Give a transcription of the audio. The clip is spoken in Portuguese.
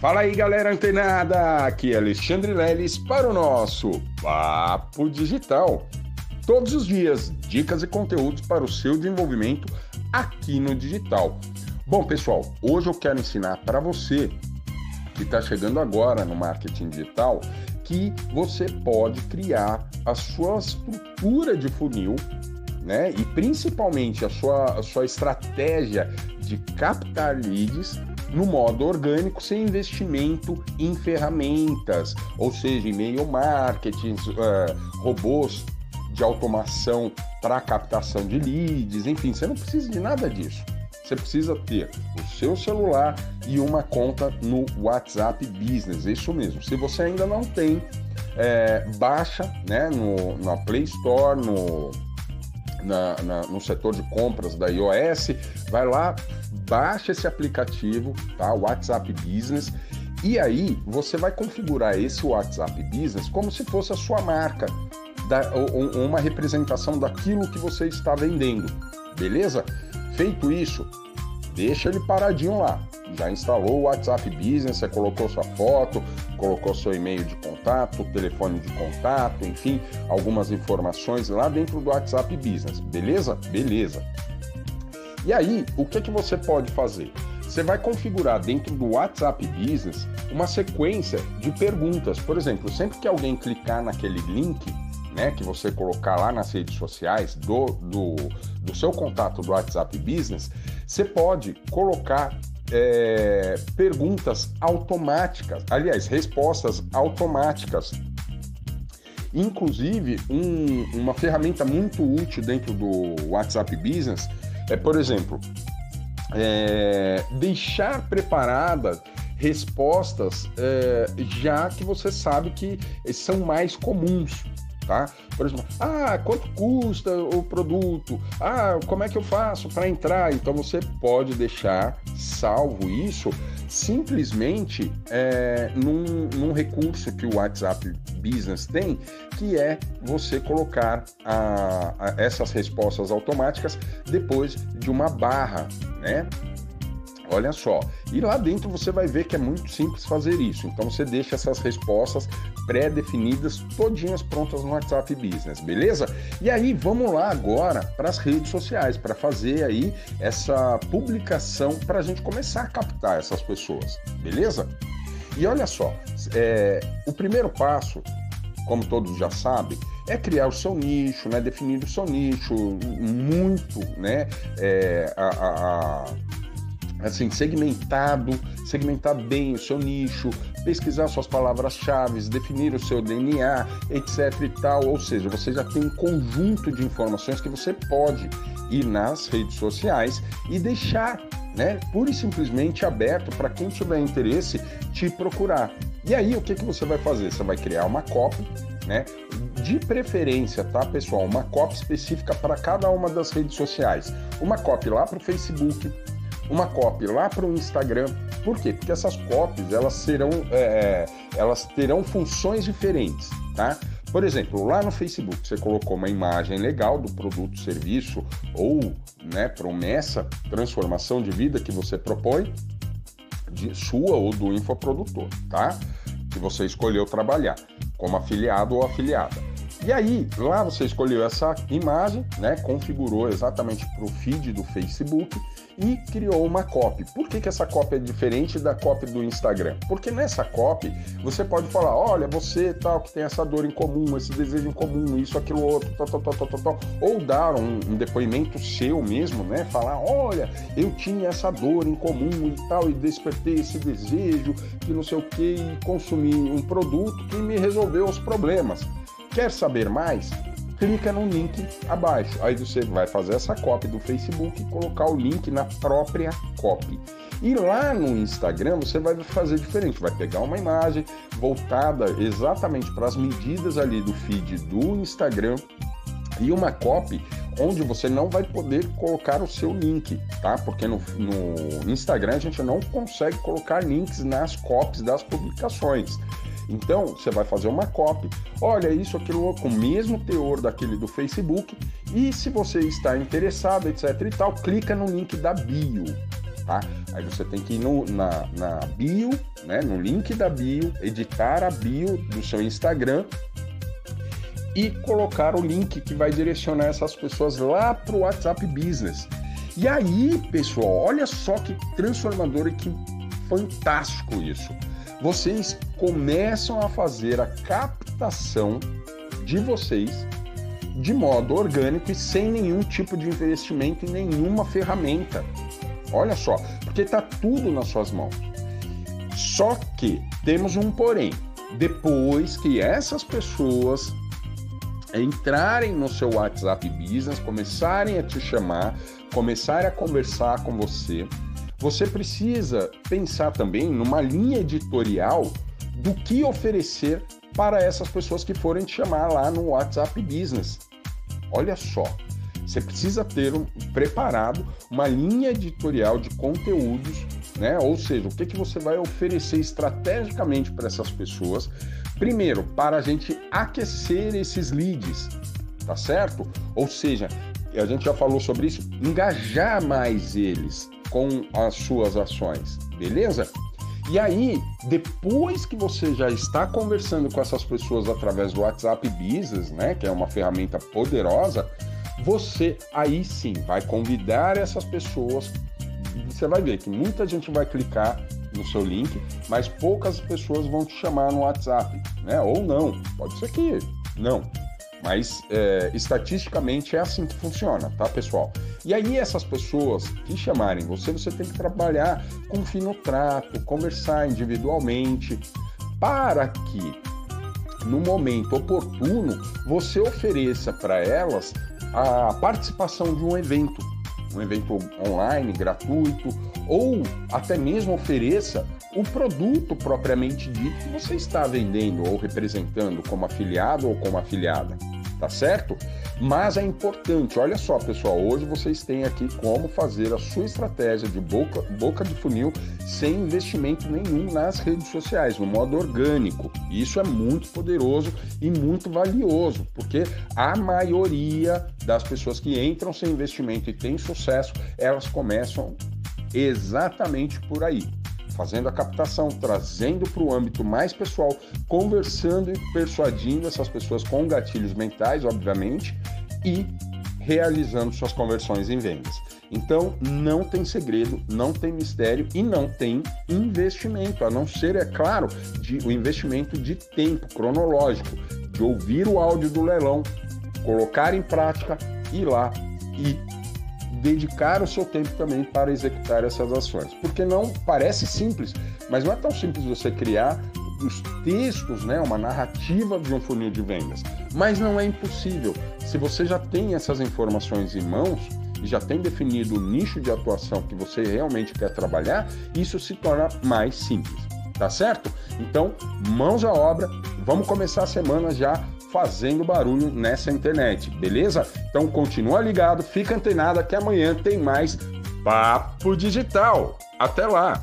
Fala aí, galera antenada! Aqui é Alexandre Leles para o nosso Papo Digital. Todos os dias, dicas e conteúdos para o seu desenvolvimento aqui no digital. Bom, pessoal, hoje eu quero ensinar para você que está chegando agora no marketing digital que você pode criar a sua estrutura de funil né? E principalmente a sua, a sua estratégia de captar leads no modo orgânico, sem investimento em ferramentas, ou seja, e-mail marketing, uh, robôs de automação para captação de leads, enfim, você não precisa de nada disso. Você precisa ter o seu celular e uma conta no WhatsApp Business, isso mesmo. Se você ainda não tem, é, baixa né, no, na Play Store, no, na, na, no setor de compras da iOS, vai lá, baixa esse aplicativo, tá? WhatsApp Business. E aí você vai configurar esse WhatsApp Business como se fosse a sua marca, da, uma representação daquilo que você está vendendo, beleza? Feito isso, deixa ele paradinho lá. Já instalou o WhatsApp Business, você colocou sua foto, colocou seu e-mail de contato, telefone de contato, enfim, algumas informações lá dentro do WhatsApp Business, beleza? Beleza. E aí, o que, que você pode fazer? Você vai configurar dentro do WhatsApp Business uma sequência de perguntas. Por exemplo, sempre que alguém clicar naquele link, né, que você colocar lá nas redes sociais do, do, do seu contato do WhatsApp Business, você pode colocar é, perguntas automáticas, aliás, respostas automáticas. Inclusive, um, uma ferramenta muito útil dentro do WhatsApp Business é, por exemplo, é, deixar preparadas respostas é, já que você sabe que são mais comuns. Tá? Por exemplo, ah, quanto custa o produto? Ah, como é que eu faço para entrar? Então você pode deixar salvo isso simplesmente é, num, num, recurso que o WhatsApp Business tem, que é você colocar a, a essas respostas automáticas depois de uma barra, né? Olha só. E lá dentro você vai ver que é muito simples fazer isso. Então você deixa essas respostas pré-definidas, todinhas prontas no WhatsApp Business, beleza? E aí vamos lá agora para as redes sociais para fazer aí essa publicação para a gente começar a captar essas pessoas, beleza? E olha só, é, o primeiro passo, como todos já sabem, é criar o seu nicho, né? Definir o seu nicho, muito, né? É, a, a, a assim, segmentado, segmentar bem o seu nicho, pesquisar suas palavras-chave, definir o seu DNA, etc e tal. Ou seja, você já tem um conjunto de informações que você pode ir nas redes sociais e deixar, né, pura e simplesmente aberto para quem tiver interesse te procurar. E aí, o que, que você vai fazer? Você vai criar uma copy, né? De preferência, tá, pessoal? Uma copy específica para cada uma das redes sociais. Uma copy lá para o Facebook, uma copy lá para o Instagram. Por quê? Porque essas copies elas serão, é, é, elas terão funções diferentes, tá? Por exemplo, lá no Facebook você colocou uma imagem legal do produto, serviço ou né, promessa, transformação de vida que você propõe, de sua ou do infoprodutor, tá? Que você escolheu trabalhar como afiliado ou afiliada. E aí, lá você escolheu essa imagem, né? Configurou exatamente para o feed do Facebook e criou uma copy. Por que, que essa copy é diferente da copy do Instagram? Porque nessa copy você pode falar, olha, você tal que tem essa dor em comum, esse desejo em comum, isso, aquilo, outro, tal, tal, tal, tal, tal, ou dar um, um depoimento seu mesmo, né? Falar, olha, eu tinha essa dor em comum e tal, e despertei esse desejo, que não sei o que, e consumi um produto que me resolveu os problemas. Quer saber mais? Clica no link abaixo. Aí você vai fazer essa copy do Facebook e colocar o link na própria copy. E lá no Instagram você vai fazer diferente, vai pegar uma imagem voltada exatamente para as medidas ali do feed do Instagram e uma copy onde você não vai poder colocar o seu link, tá? Porque no, no Instagram a gente não consegue colocar links nas copies das publicações. Então, você vai fazer uma copy, olha isso, aquilo, com o mesmo teor daquele do Facebook, e se você está interessado, etc e tal, clica no link da bio. tá? Aí você tem que ir no, na, na bio, né, no link da bio, editar a bio do seu Instagram e colocar o link que vai direcionar essas pessoas lá para o WhatsApp Business. E aí, pessoal, olha só que transformador e que fantástico isso. Vocês começam a fazer a captação de vocês de modo orgânico e sem nenhum tipo de investimento em nenhuma ferramenta. Olha só, porque está tudo nas suas mãos. Só que temos um porém. Depois que essas pessoas entrarem no seu WhatsApp Business, começarem a te chamar, começarem a conversar com você, você precisa pensar também numa linha editorial do que oferecer para essas pessoas que forem te chamar lá no WhatsApp Business. Olha só, você precisa ter um, preparado uma linha editorial de conteúdos, né? Ou seja, o que, que você vai oferecer estrategicamente para essas pessoas. Primeiro, para a gente aquecer esses leads, tá certo? Ou seja, a gente já falou sobre isso, engajar mais eles com as suas ações, beleza? E aí, depois que você já está conversando com essas pessoas através do WhatsApp Business, né, que é uma ferramenta poderosa, você aí sim vai convidar essas pessoas. Você vai ver que muita gente vai clicar no seu link, mas poucas pessoas vão te chamar no WhatsApp, né? Ou não, pode ser que não. Mas é, estatisticamente é assim que funciona, tá, pessoal? E aí, essas pessoas que chamarem você, você tem que trabalhar com fino trato, conversar individualmente, para que no momento oportuno você ofereça para elas a participação de um evento, um evento online, gratuito, ou até mesmo ofereça o produto propriamente dito que você está vendendo ou representando como afiliado ou como afiliada tá certo? Mas é importante, olha só, pessoal, hoje vocês têm aqui como fazer a sua estratégia de boca, boca de funil sem investimento nenhum nas redes sociais, no modo orgânico. Isso é muito poderoso e muito valioso, porque a maioria das pessoas que entram sem investimento e têm sucesso, elas começam exatamente por aí fazendo a captação, trazendo para o âmbito mais pessoal, conversando e persuadindo essas pessoas com gatilhos mentais, obviamente, e realizando suas conversões em vendas. Então, não tem segredo, não tem mistério e não tem investimento, a não ser, é claro, de, o investimento de tempo cronológico, de ouvir o áudio do leilão, colocar em prática, ir lá e dedicar o seu tempo também para executar essas ações. Porque não parece simples, mas não é tão simples você criar os textos, né, uma narrativa de um funil de vendas. Mas não é impossível. Se você já tem essas informações em mãos e já tem definido o nicho de atuação que você realmente quer trabalhar, isso se torna mais simples. Tá certo? Então, mãos à obra, vamos começar a semana já fazendo barulho nessa internet, beleza? Então continua ligado, fica antenado que amanhã tem mais Papo Digital. Até lá!